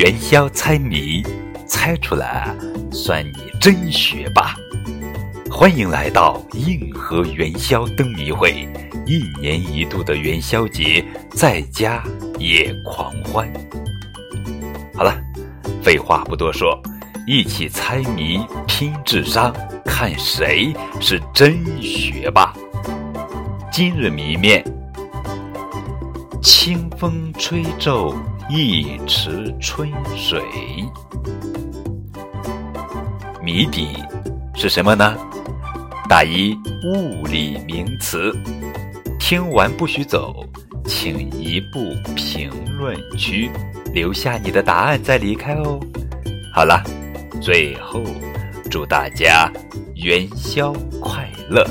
元宵猜谜，猜出来算你真学霸。欢迎来到硬核元宵灯谜会，一年一度的元宵节，在家也狂欢。好了，废话不多说，一起猜谜拼智商，看谁是真学霸。今日谜面：清风吹皱一池春水。谜底是什么呢？答一物理名词，听完不许走，请移步评论区留下你的答案再离开哦。好了，最后祝大家元宵快乐！